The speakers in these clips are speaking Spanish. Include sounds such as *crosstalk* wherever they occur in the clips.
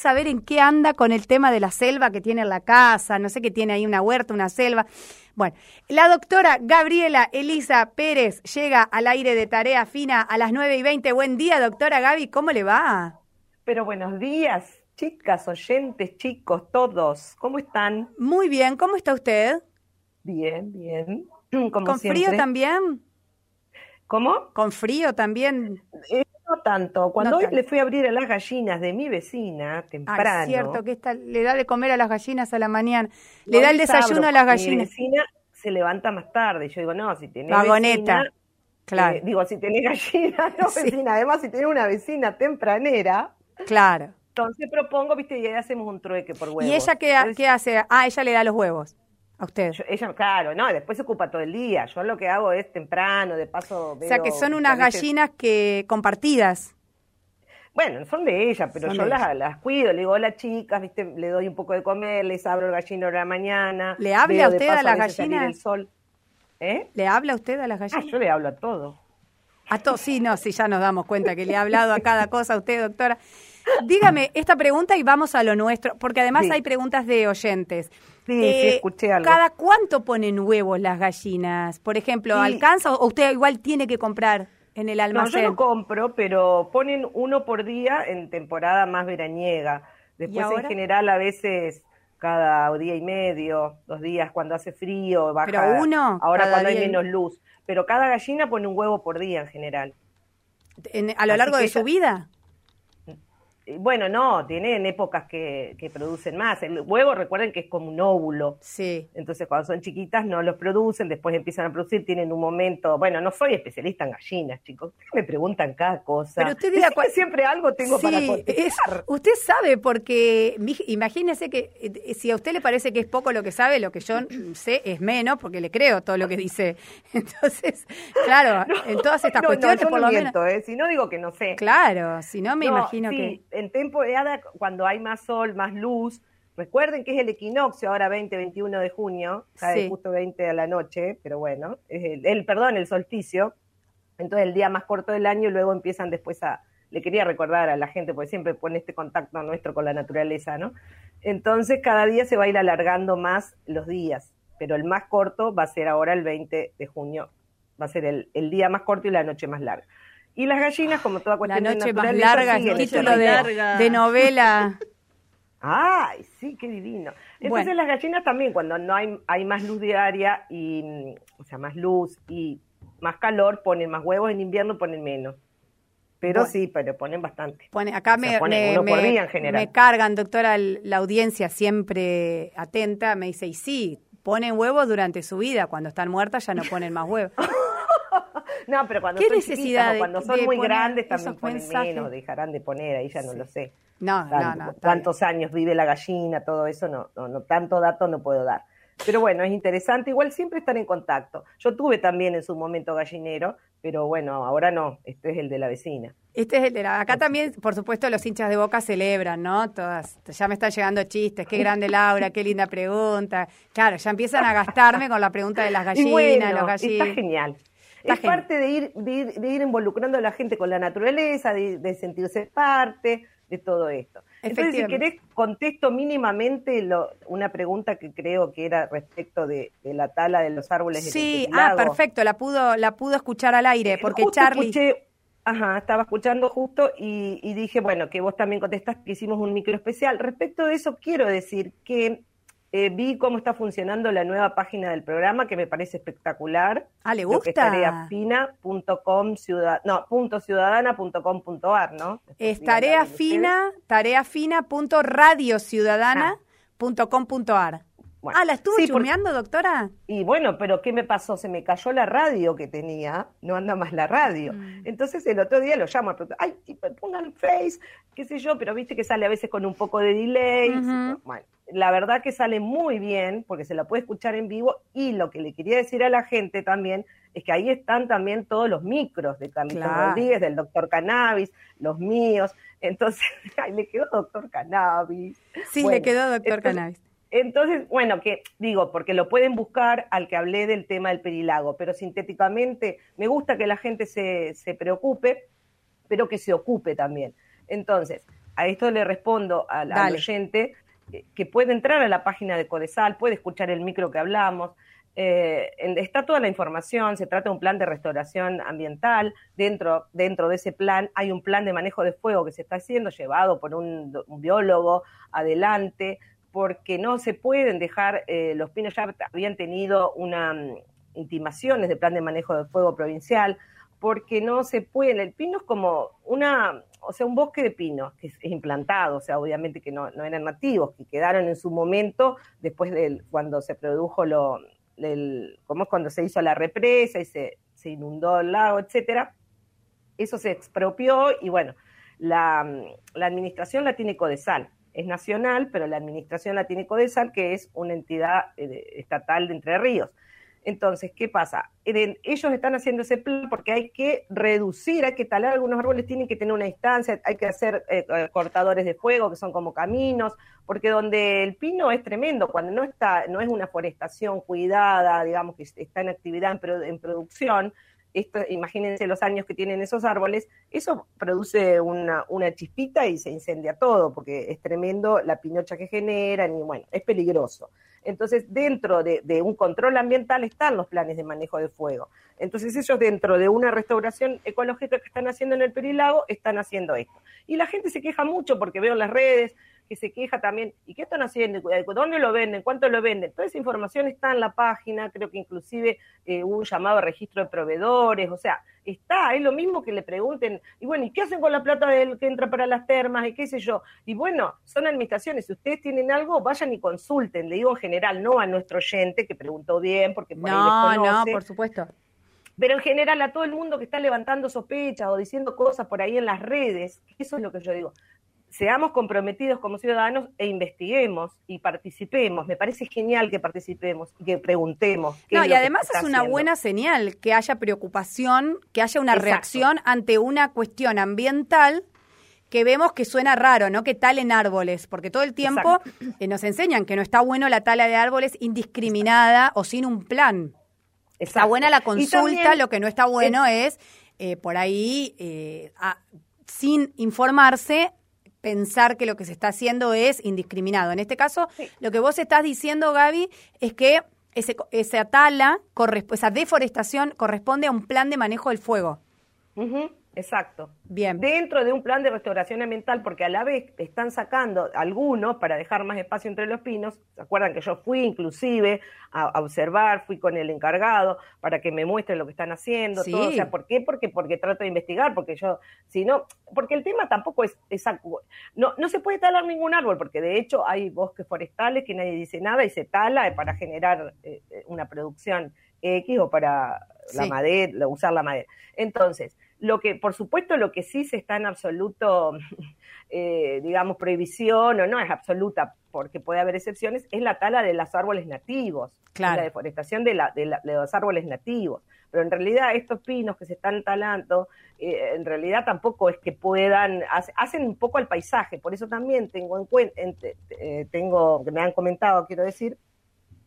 saber en qué anda con el tema de la selva que tiene en la casa, no sé qué tiene ahí una huerta, una selva. Bueno, la doctora Gabriela Elisa Pérez llega al aire de Tarea Fina a las 9 y 20. Buen día, doctora Gaby, ¿cómo le va? Pero buenos días, chicas, oyentes, chicos, todos. ¿Cómo están? Muy bien, ¿cómo está usted? Bien, bien. ¿Con frío también? ¿Cómo? ¿Con frío también? Eh, no tanto. Cuando hoy le fui a abrir a las gallinas de mi vecina, temprano. es cierto, que esta, le da de comer a las gallinas a la mañana. Le da el desayuno a las gallinas. Mi vecina se levanta más tarde. Yo digo, no, si tenés Vagoneta. Vecina, claro. Eh, digo, si tenés gallina, *laughs* no vecina. Además, si tenés una vecina tempranera. Claro. Entonces propongo, viste, y ahí hacemos un trueque por huevos. ¿Y ella qué, qué hace? Ah, ella le da los huevos. A usted. ella, claro, no, después se ocupa todo el día. Yo lo que hago es temprano, de paso. o sea, que son unas gallinas que compartidas. Bueno, son de ella, pero yo las, las, cuido. Le digo, hola chicas, ¿viste? le doy un poco de comer, les abro el gallino a la mañana. ¿Le habla usted a las gallinas? sol. ¿Eh? ¿Le habla usted a las gallinas? Ah, yo le hablo a todo. A todo, sí, no, sí, ya nos damos cuenta que le ha hablado a cada cosa a usted, doctora. Dígame esta pregunta y vamos a lo nuestro, porque además hay preguntas de oyentes. Sí, sí, eh, escuché algo. ¿Cada cuánto ponen huevos las gallinas? Por ejemplo, ¿alcanza o usted igual tiene que comprar en el almacén? No, yo no compro, pero ponen uno por día en temporada más veraniega. Después en general a veces cada día y medio, dos días cuando hace frío, baja. Pero uno. Ahora cuando hay menos luz. Pero cada gallina pone un huevo por día en general. ¿A lo largo de su vida? Bueno, no, tienen épocas que, que, producen más. El huevo, recuerden que es como un óvulo. Sí. Entonces, cuando son chiquitas no los producen, después empiezan a producir, tienen un momento. Bueno, no soy especialista en gallinas, chicos. Me preguntan cada cosa. Pero usted diga siempre algo tengo para contestar. usted sabe, porque imagínese que eh, si a usted le parece que es poco lo que sabe, lo que yo *clears throat* sé es menos, porque le creo todo lo que dice. *laughs* Entonces, claro, *laughs* en todas estas cuestiones, por lo menos. ¿eh? Si no digo que no sé. Claro, si no me imagino que en temporada, cuando hay más sol, más luz, recuerden que es el equinoccio ahora 20, 21 de junio, cae justo 20 de la noche, pero bueno, es el, perdón, el solsticio, entonces el día más corto del año y luego empiezan después a, le quería recordar a la gente, porque siempre pone este contacto nuestro con la naturaleza, ¿no? Entonces cada día se va a ir alargando más los días, pero el más corto va a ser ahora el 20 de junio, va a ser el, el día más corto y la noche más larga. Y las gallinas, como toda cuestión La noche más larga, el título de, novela. *laughs* Ay, sí, qué divino. Entonces las gallinas también, cuando no hay, hay más luz diaria, y, o sea, más luz y más calor, ponen más huevos, en invierno ponen menos. Pero sí, pero ponen bastante. Pone, acá me, me, cargan, doctora, la audiencia siempre atenta, me dice, y sí, ponen huevos durante su vida, cuando están muertas ya no ponen más huevos. *laughs* No, pero cuando son necesidad cuando son muy grandes también ponen menos, dejarán de poner, ahí ya no lo sé. No, no, no. Cuántos años vive la gallina, todo eso, no, no, no, tanto dato no puedo dar. Pero bueno, es interesante, igual siempre estar en contacto. Yo tuve también en su momento gallinero, pero bueno, ahora no, este es el de la vecina. Este es el de la... Acá también, por supuesto, los hinchas de Boca celebran, ¿no? Todas, ya me están llegando chistes, qué grande Laura, qué linda pregunta. Claro, ya empiezan a gastarme con la pregunta de las *laughs* gallinas, los gallinos. Está genial es parte de ir, de ir, involucrando a la gente con la naturaleza, de, sentirse parte de todo esto. Entonces, si querés, contesto mínimamente una pregunta que creo que era respecto de, la tala de los árboles. Sí, ah, perfecto, la pudo, la pudo escuchar al aire, porque Charlie... Escuché, ajá, estaba escuchando justo y, y dije, bueno, que vos también contestaste que hicimos un micro especial. Respecto de eso, quiero decir que eh, vi cómo está funcionando la nueva página del programa, que me parece espectacular. Ah, ¿le gusta? tareafina.com, ciudad, no, punto ciudadana.com.ar, ¿no? Es tarea fina, tareafina.radiociudadana.com.ar. ah, ¿la estuvo sí, doctora? Y bueno, pero ¿qué me pasó? Se me cayó la radio que tenía, no anda más la radio. Mm. Entonces el otro día lo llamo, ay, pongan Face, qué sé yo, pero viste que sale a veces con un poco de delay. Bueno, la verdad que sale muy bien porque se la puede escuchar en vivo y lo que le quería decir a la gente también es que ahí están también todos los micros de Carlitos Rodríguez, del doctor Cannabis, los míos. Entonces, *laughs* ay, le quedó doctor Cannabis. Sí, le quedó doctor Cannabis. Entonces, bueno, que digo, porque lo pueden buscar al que hablé del tema del perilago, pero sintéticamente me gusta que la gente se, se preocupe, pero que se ocupe también. Entonces, a esto le respondo al, oyente eh, que puede entrar a la página de Codesal, puede escuchar el micro que hablamos. Eh, está toda la información, se trata de un plan de restauración ambiental. Dentro, dentro de ese plan hay un plan de manejo de fuego que se está haciendo, llevado por un, biólogo adelante, porque no se pueden dejar, eh, los pinos ya habían tenido una mm, intimaciones de plan de manejo de fuego provincial, porque no se puede, el pino es como una, o sea, un bosque de pinos que es, implantado, o sea, obviamente que no, eran nativos, que quedaron en su momento después de cuando se produjo lo, el, como es cuando se hizo la represa y se, se inundó el lago, etcétera, eso se expropió y bueno, la, la administración la tiene Codesal, es nacional, pero la administración la tiene Codesal, que es una entidad eh, estatal de Entre Ríos. Entonces, ¿qué pasa? Ellos están haciendo ese plan porque hay que reducir, hay que talar algunos árboles, tienen que tener una distancia, hay que hacer eh, cortadores de fuego que son como caminos, porque donde el pino es tremendo, cuando no está, no es una forestación cuidada, digamos que está en actividad en, producción, esto, imagínense los años que tienen esos árboles, eso produce una, chispita y se incendia todo, porque es tremendo la pinocha que generan y bueno, es peligroso. Entonces, dentro de, un control ambiental están los planes de manejo de fuego. Entonces, ellos dentro de una restauración ecológica que están haciendo en el Perilago, están haciendo esto. Y la gente se queja mucho porque veo en las redes que se queja también, ¿y qué están haciendo? ¿Dónde lo venden? ¿Cuánto lo venden? Toda esa información está en la página, creo que inclusive eh, un llamado a registro de proveedores, o sea, está, es lo mismo que le pregunten, y bueno, ¿y qué hacen con la plata del que entra para las termas? Y qué sé yo. Y bueno, son administraciones, si ustedes tienen algo, vayan y consulten, le digo en general, no a nuestro oyente que preguntó bien, porque por no, No, por supuesto. Pero en general a todo el mundo que está levantando sospechas o diciendo cosas por ahí en las redes, eso es lo que yo digo seamos comprometidos como ciudadanos e investiguemos y participemos. Me parece genial que participemos y que preguntemos. no, y además es una buena señal que haya preocupación, que haya una reacción ante una cuestión ambiental que vemos que suena raro, ¿no? Que talen árboles, porque todo el tiempo eh, nos enseñan que no está bueno la tala de árboles indiscriminada o sin un plan. Está buena la consulta, lo que no está bueno es, eh, por ahí, eh, sin informarse, pensar que lo que se está haciendo es indiscriminado. En este caso, lo que vos estás diciendo, Gaby, es que ese, esa tala, esa deforestación corresponde a un plan de manejo del fuego. Exacto. Bien. Dentro de un plan de restauración ambiental, porque a la vez están sacando algunos para dejar más espacio entre los pinos. ¿Se acuerdan que yo fui inclusive a, observar, fui con el encargado para que me muestre lo que están haciendo, todo? O sea, ¿por qué? Porque, porque trato de investigar, porque yo, si no, porque el tema tampoco es, no, no se puede talar ningún árbol, porque de hecho hay bosques forestales que nadie dice nada y se tala para generar eh, eh, una producción X o para la madera, usar la madera. Entonces, lo que, por supuesto, lo que sí se está en absoluto, *laughs* eh, digamos, prohibición, o no es absoluta, porque puede haber excepciones, es la tala de los árboles nativos, la deforestación de, la, de, los árboles nativos. Pero en realidad estos pinos que se están talando, eh, en realidad tampoco es que puedan, hacen un poco al paisaje, por eso también tengo en cuenta, eh, tengo, que me han comentado, quiero decir,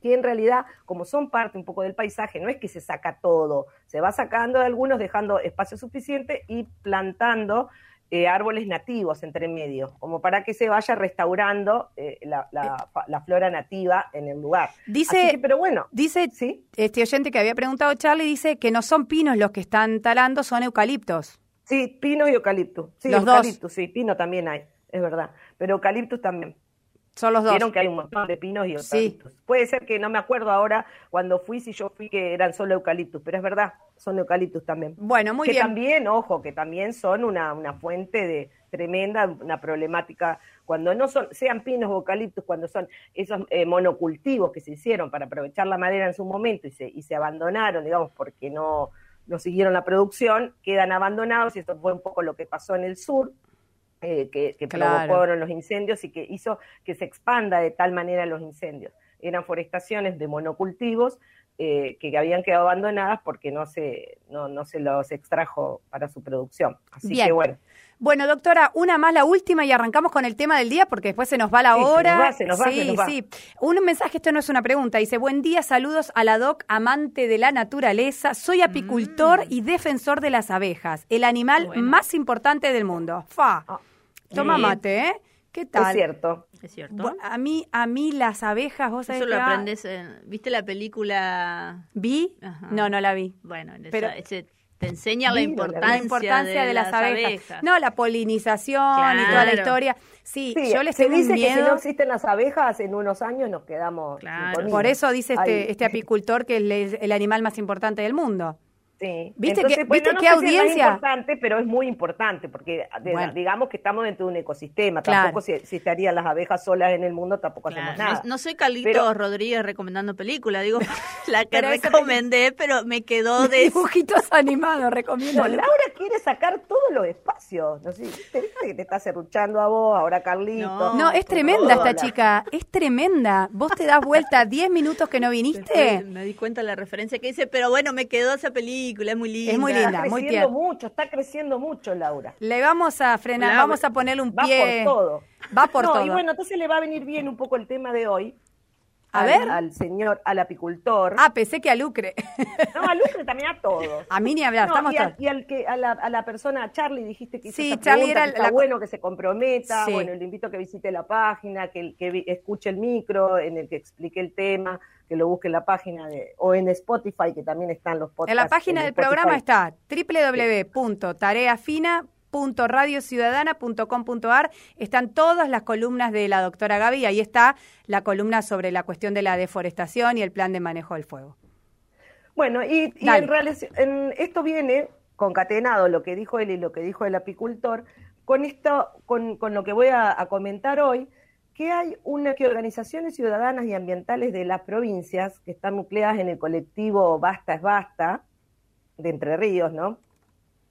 que en realidad, como son parte un poco del paisaje, no es que se saca todo, se va sacando de algunos, dejando espacio suficiente y plantando eh, árboles nativos entre medio, como para que se vaya restaurando eh, la, flora nativa en el lugar. Dice, pero bueno, dice ¿sí? este oyente que había preguntado Charlie, dice que no son pinos los que están talando, son eucaliptos. Sí, pino y eucaliptus. Sí, Los eucaliptus, sí, pino también hay, es verdad, pero eucaliptus también. Son los dos. Vieron que hay un montón de pinos y eucaliptus. Puede ser que no me acuerdo ahora cuando fui, si yo fui que eran solo eucaliptus, pero es verdad, son eucaliptus también. Bueno, muy bien. Que también, ojo, que también son una, una fuente de tremenda, una problemática, cuando no son, sean pinos o eucaliptus, cuando son esos eh, monocultivos que se hicieron para aprovechar la madera en su momento y se, y se abandonaron, digamos, porque no, no siguieron la producción, quedan abandonados y esto fue un poco lo que pasó en el sur eh, que, que provocaron los incendios y que hizo que se expanda de tal manera los incendios. Eran forestaciones de monocultivos eh, que habían quedado abandonadas porque no se, no, no se los extrajo para su producción. Así que bueno. Bueno, doctora, una más, la última, y arrancamos con el tema del día, porque después se nos va la hora. Se nos va, sí, sí. Un mensaje, esto no es una pregunta. Dice, buen día, saludos a la doc, amante de la naturaleza. Soy apicultor mm. y defensor de las abejas, el animal más importante del mundo. Fa. Ah. Toma mate, ¿eh? ¿Qué tal? Es cierto. Es cierto. a mí, a mí las abejas, vos sabés Eso lo aprendes en... ¿Viste la película? ¿Vi? No, no la vi. Bueno, Pero... ese te enseña la importancia, de, las, abejas. No, la polinización y toda la historia. Sí, yo les se dice que si no existen las abejas, en unos años nos quedamos Por eso dice este, este apicultor que es el animal más importante del mundo. Sí. ¿Viste, que, ¿viste qué audiencia? es importante, pero es muy importante, porque digamos que estamos dentro de un ecosistema. Tampoco si, estarían las abejas solas en el mundo, tampoco hacemos nada. No, soy Carlitos Rodríguez recomendando películas, digo, *laughs* la que recomendé, pero me quedó de... Dibujitos *laughs* animados, recomiendo. No, Laura quiere sacar todos los espacios. No sé, te que te está cerruchando a vos, ahora Carlitos. No, es tremenda esta chica, es tremenda. Vos te das vuelta 10 minutos que no viniste. me di cuenta de la referencia que hice, pero bueno, me quedó esa película es muy linda. Es muy linda, está creciendo mucho, está creciendo mucho, Laura. Le vamos a frenar, vamos a ponerle un pie. Va por todo. Va por todo. Y bueno, entonces le va a venir bien un poco el tema de hoy. A al, ver. Al señor, al apicultor. Ah, pensé que a Lucre. No, a Lucre también a todos. *laughs* A mí ni hablar, estamos y, y al que, a la, a la persona, a Charlie, dijiste que sí, Charlie era está bueno que se comprometa. Bueno, le invito a que visite la página, que, que escuche el micro en el que explique el tema que lo busque en la página de, o en Spotify, que también están los podcasts. En la página del programa está www.tareafina.radiociudadana.com.ar están todas las columnas de la doctora Gaby, ahí está la columna sobre la cuestión de la deforestación y el plan de manejo del fuego. Bueno, y, en, en, esto viene concatenado lo que dijo él y lo que dijo el apicultor, con esto, con, con lo que voy a comentar hoy, que hay una que organizaciones ciudadanas y ambientales de las provincias que están nucleadas en el colectivo Basta es Basta de Entre Ríos, ¿no?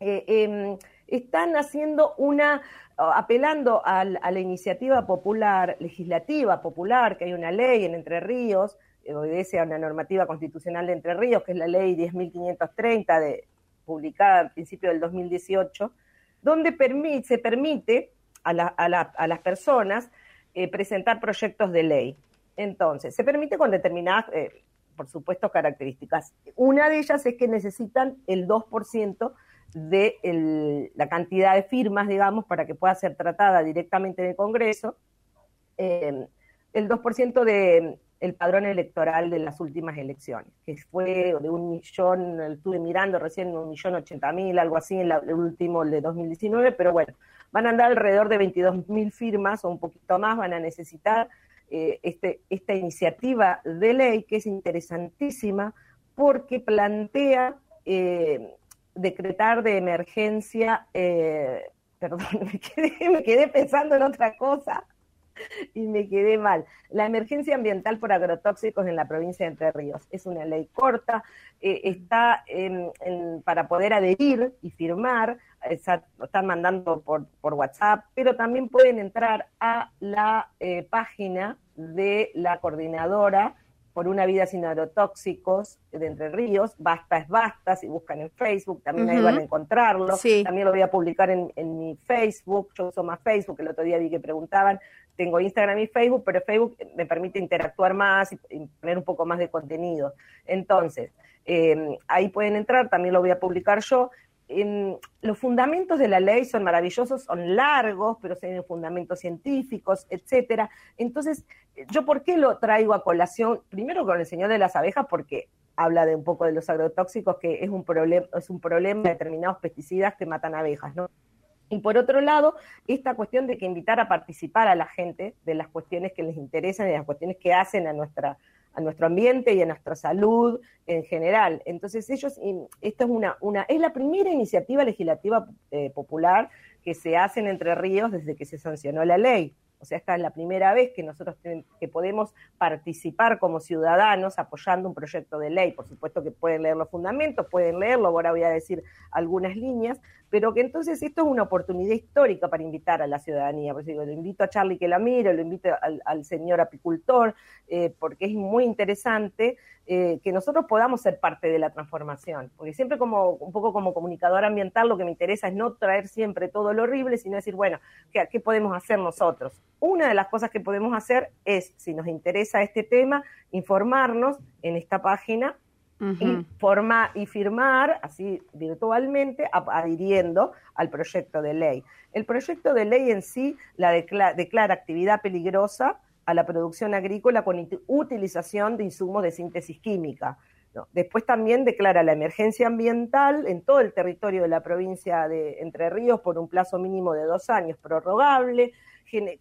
Eh, em, están haciendo una, apelando a, la iniciativa popular, legislativa popular, que hay una ley en Entre Ríos, obedece a una normativa constitucional de Entre Ríos, que es la ley 10.530, de, publicada a principio del 2018, donde se permite a, a las personas eh, presentar proyectos de ley. Entonces, se permite con determinadas, eh, por supuesto, características. Una de ellas es que necesitan el 2% de la cantidad de firmas, digamos, para que pueda ser tratada directamente en el Congreso, eh, el 2% del el padrón electoral de las últimas elecciones, que fue de un millón, estuve mirando recién un millón ochenta mil, algo así, en el último, el de 2019, pero bueno, van a andar alrededor de 22 mil firmas o un poquito más, van a necesitar eh, este, esta iniciativa de ley que es interesantísima porque plantea eh, decretar de emergencia, eh, perdón, *laughs* me quedé, pensando en otra cosa y me quedé mal. La emergencia ambiental por agrotóxicos en la provincia de Entre Ríos es una ley corta, está para poder adherir y firmar lo están mandando por, por, WhatsApp, pero también pueden entrar a la eh, página de la coordinadora por una vida sin agrotóxicos de Entre Ríos, Basta es Basta, si buscan en Facebook, también ahí van a encontrarlo. También lo voy a publicar en, en, mi Facebook, yo uso más Facebook, el otro día vi que preguntaban, tengo Instagram y Facebook, pero Facebook me permite interactuar más y, poner un poco más de contenido. Entonces, eh, ahí pueden entrar, también lo voy a publicar yo, los fundamentos de la ley son maravillosos, son largos, pero tienen fundamentos científicos, etcétera. Entonces, ¿yo por qué lo traigo a colación? Primero con el señor de las abejas, porque habla de un poco de los agrotóxicos, que es un problema, es un problema de determinados pesticidas que matan abejas, ¿no? Y por otro lado, esta cuestión de que invitar a participar a la gente de las cuestiones que les interesan y de las cuestiones que hacen a nuestra a nuestro ambiente y a nuestra salud en general. Entonces ellos, esto es una, una es la primera iniciativa legislativa eh, popular que se hace en Entre Ríos desde que se sancionó la ley. O sea, esta es la primera vez que nosotros que podemos participar como ciudadanos apoyando un proyecto de ley. Por supuesto que pueden leer los fundamentos, pueden leerlo, ahora voy a decir algunas líneas, pero que entonces esto es una oportunidad histórica para invitar a la ciudadanía. Por eso lo invito a Charlie que la mire, lo invito al, señor apicultor, eh, porque es muy interesante eh, que nosotros podamos ser parte de la transformación. Porque siempre como un poco como comunicador ambiental lo que me interesa es no traer siempre todo lo horrible, sino decir, bueno, ¿qué, qué podemos hacer nosotros? Una de las cosas que podemos hacer es, si nos interesa este tema, informarnos en esta página y, forma, y firmar así virtualmente adhiriendo al proyecto de ley. El proyecto de ley en sí la declara, actividad peligrosa a la producción agrícola con utilización de insumos de síntesis química. Después también declara la emergencia ambiental en todo el territorio de la provincia de Entre Ríos por un plazo mínimo de dos años, prorrogable,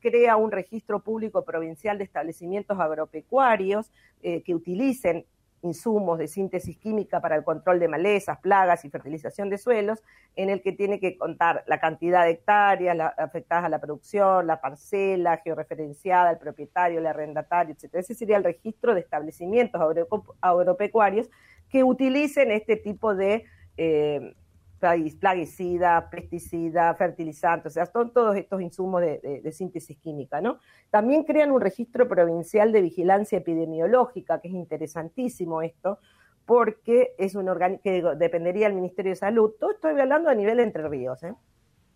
crea un registro público provincial de establecimientos agropecuarios eh, que utilicen insumos de síntesis química para el control de malezas, plagas y fertilización de suelos, en el que tiene que contar la cantidad de hectáreas afectadas a la producción, la parcela georreferenciada, el propietario, el arrendatario, etc. Ese sería el registro de establecimientos agropecuarios que utilicen este tipo de eh, plaguicida, pesticida, fertilizantes, o sea, son todos estos insumos de, síntesis química, ¿no? También crean un registro provincial de vigilancia epidemiológica, que es interesantísimo esto, porque es un organismo que dependería del Ministerio de Salud. Todo estoy hablando a nivel Entre Ríos, ¿eh?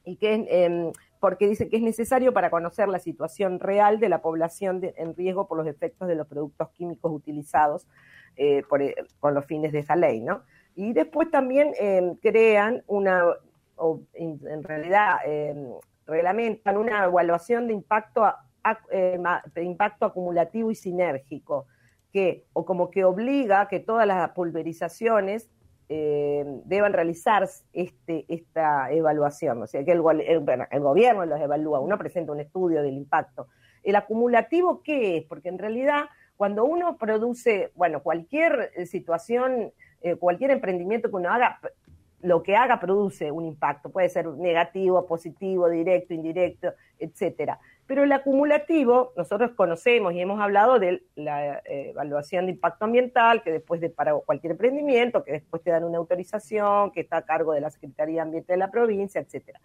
Y que em, porque dice que es necesario para conocer la situación real de la población en riesgo por los efectos de los productos químicos utilizados eh, eh, con los fines de esa ley, ¿no? Y después también em, crean una, o en, realidad em, reglamentan una evaluación de impacto, em, impacto acumulativo y sinérgico, que, o como que obliga que todas las pulverizaciones deban realizar este, esta evaluación, o sea que el, el, gobierno los evalúa, uno presenta un estudio del impacto. ¿El acumulativo qué es? Porque en realidad cuando uno produce, bueno, cualquier eh, situación eh, cualquier emprendimiento que uno haga, lo que haga produce un impacto, puede ser negativo, positivo, directo, indirecto, etcétera. Pero el acumulativo, nosotros conocemos y hemos hablado de la eh, evaluación de impacto ambiental, que después de para cualquier emprendimiento, que después te dan una autorización, que está a cargo de la Secretaría de Ambiente de la provincia, etcétera.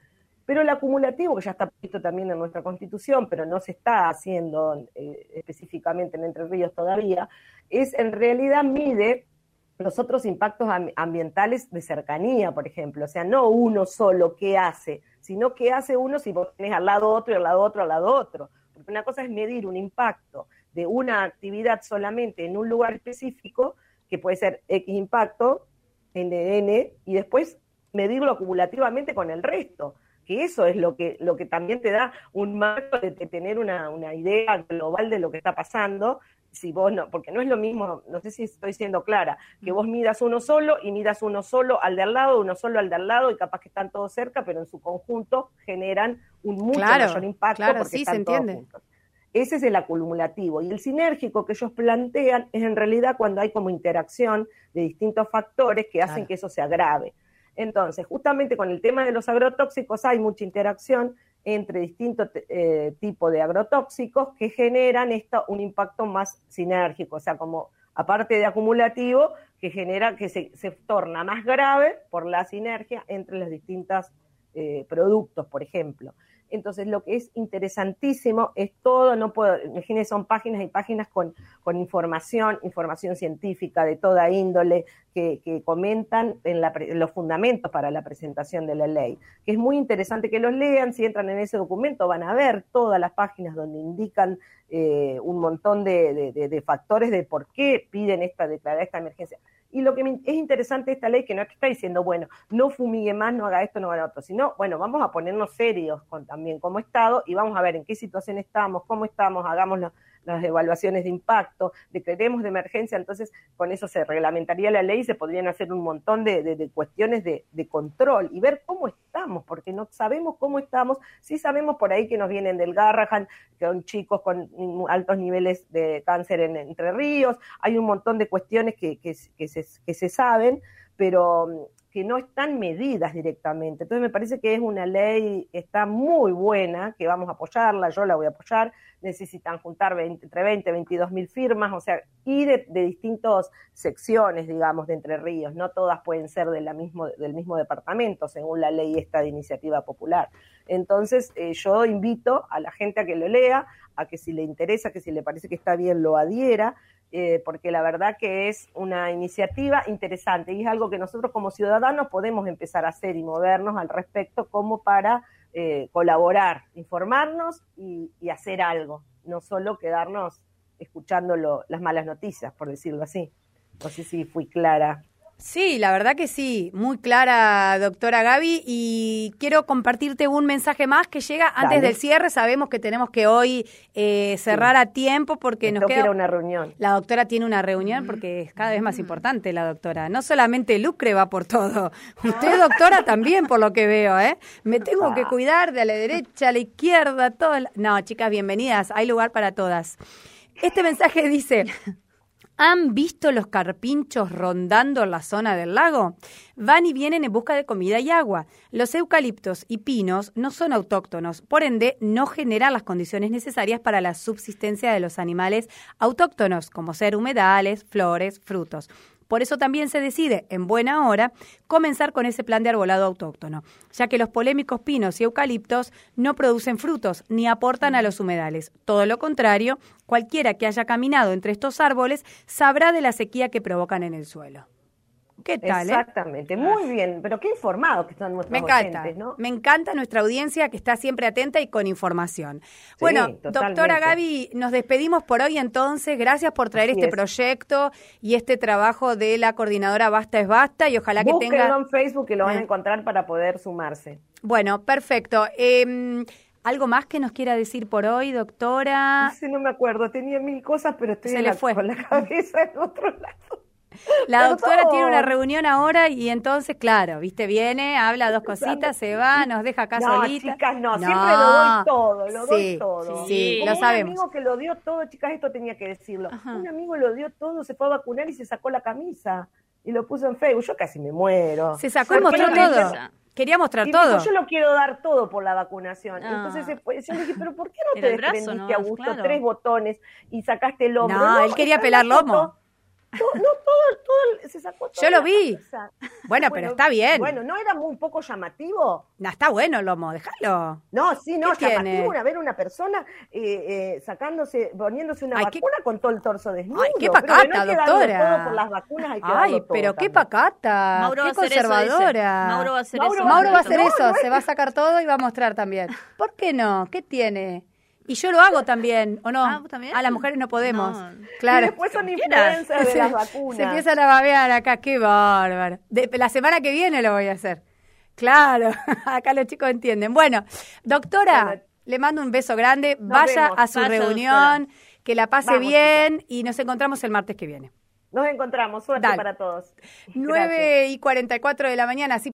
Pero el acumulativo, que ya está previsto también en nuestra Constitución, pero no se está haciendo eh, específicamente en Entre Ríos todavía, es en realidad mide los otros impactos ambientales de cercanía, por ejemplo. O sea, no uno solo qué hace, sino qué hace uno si vos tenés al lado otro y al lado otro, al lado otro. Porque una cosa es medir un impacto de una actividad solamente en un lugar específico, que puede ser X impacto, NN, y después medirlo acumulativamente con el resto que eso es lo que, lo que también te da un marco de, tener una, una, idea global de lo que está pasando si vos no, porque no es lo mismo, no sé si estoy siendo clara, que vos midas uno solo y midas uno solo al de al lado, uno solo al de al lado y capaz que están todos cerca, pero en su conjunto generan un mucho mayor impacto porque están todos juntos. Ese es el acumulativo. Y el sinérgico que ellos plantean es en realidad cuando hay como interacción de distintos factores que hacen que eso se agrave. Entonces, justamente con el tema de los agrotóxicos hay mucha interacción entre distintos eh, tipos de agrotóxicos que generan esto, un impacto más sinérgico, o sea, como aparte de acumulativo, que genera que se, se torna más grave por la sinergia entre los distintos eh, productos, por ejemplo. Entonces, lo que es interesantísimo es todo, no puedo, imagínense, son páginas y páginas con, información, información científica de toda índole, que, comentan en, la, los fundamentos para la presentación de la ley. Que es muy interesante que los lean, si entran en ese documento van a ver todas las páginas donde indican eh, un montón de, factores de por qué piden esta, declarar esta emergencia. Y lo que es interesante esta ley que no que está diciendo, bueno, no fumigue más, no haga esto, no haga otro, sino, bueno, vamos a ponernos serios con, también como Estado y vamos a ver en qué situación estamos, cómo estamos, hagamos las evaluaciones de impacto, declaremos de emergencia, entonces con eso se reglamentaría la ley y se podrían hacer un montón de, cuestiones de, control y ver cómo estamos, porque no sabemos cómo estamos, sí sabemos por ahí que nos vienen del Garrahan, que son chicos con altos niveles de cáncer en Entre Ríos, hay un montón de cuestiones que, que, se, que se saben, pero que no están medidas directamente. Entonces me parece que es una ley, está muy buena, que vamos a apoyarla, yo la voy a apoyar, necesitan juntar entre 20 y 22 mil firmas, o sea, y de, distintas secciones, digamos, de Entre Ríos, no todas pueden ser mismo, del mismo departamento, según la ley esta de iniciativa popular. Entonces eh, yo invito a la gente a que lo lea, a que si le interesa, que si le parece que está bien, lo adhiera, eh, porque la verdad que es una iniciativa interesante y es algo que nosotros como ciudadanos podemos empezar a hacer y movernos al respecto como para eh, colaborar, informarnos y, hacer algo, no solo quedarnos escuchando las malas noticias, por decirlo así. No sé si fui clara. Sí, la verdad que sí, muy clara, doctora Gaby, y quiero compartirte un mensaje más que llega antes del cierre. Sabemos que tenemos que hoy eh, cerrar a tiempo porque nos queda una reunión. La doctora tiene una reunión porque es cada vez más importante la doctora. No solamente Lucre va por todo, *laughs* usted doctora también por lo que veo, ¿eh? Me tengo que cuidar de la derecha, a la izquierda, todo. No, chicas, bienvenidas. Hay lugar para todas. Este mensaje dice. ¿Han visto los carpinchos rondando la zona del lago? Van y vienen en busca de comida y agua. Los eucaliptos y pinos no son autóctonos, por ende no generan las condiciones necesarias para la subsistencia de los animales autóctonos, como ser humedales, flores, frutos. Por eso también se decide, en buena hora, comenzar con ese plan de arbolado autóctono, ya que los polémicos pinos y eucaliptos no producen frutos ni aportan a los humedales. Todo lo contrario, cualquiera que haya caminado entre estos árboles sabrá de la sequía que provocan en el suelo. ¿Qué tal? Eh? Exactamente, muy bien, pero qué informados que están nuestros me encanta, ¿no? Me encanta nuestra audiencia que está siempre atenta y con información. bueno, doctora Gaby, nos despedimos por hoy entonces. Gracias por traer este proyecto y este trabajo de la coordinadora Basta es Basta y ojalá que tenga... en Facebook que lo van a encontrar para poder sumarse. Bueno, perfecto. Eh, ¿Algo más que nos quiera decir por hoy, doctora? Sí, no me acuerdo, tenía mil cosas, pero estoy Se le fue. con la cabeza en otro lado. La doctora tiene una reunión ahora y entonces, claro, viste, viene, habla dos cositas, se va, nos deja acá no, solita. chicas, no, siempre lo doy todo, lo doy todo. Sí, lo sabemos. Un amigo que lo dio todo, chicas, esto tenía que decirlo. Un amigo lo dio todo, se fue a vacunar y se sacó la camisa y lo puso en Facebook. Yo casi me muero. Se sacó y mostró todo. Quería mostrar todo. yo lo quiero dar todo por la vacunación. Ah. Entonces yo dije, pero ¿por qué no te desprendiste a gusto tres botones y sacaste el hombro? No, él quería pelar lomo no, todo, todo, se sacó todo. Yo lo vi. Bueno, pero está bien. Bueno, ¿no era un poco llamativo? No, está bueno, Lomo, déjalo. No, sí, no, llamativo una, ver una persona eh, eh, sacándose, poniéndose una vacuna con todo el torso desnudo. Ay, qué pacata, doctora. Todo por las vacunas hay que Ay, pero qué pacata, Mauro qué conservadora. Mauro va a hacer eso. Mauro va a hacer eso, se va a sacar todo y va a mostrar también. ¿Por qué no? ¿Qué tiene? Y yo lo hago también, ¿o no? Ah, ¿también? A las mujeres no podemos. Claro. Y después son influencers de las vacunas. Se empiezan a babear acá, qué bárbaro. la semana que viene lo voy a hacer. Claro, *laughs* acá los chicos entienden. Bueno, doctora, le mando un beso grande. Vaya a su reunión, que la pase bien y nos encontramos el martes que viene. Nos encontramos. Suerte para todos. 9 y 44 de la mañana. Así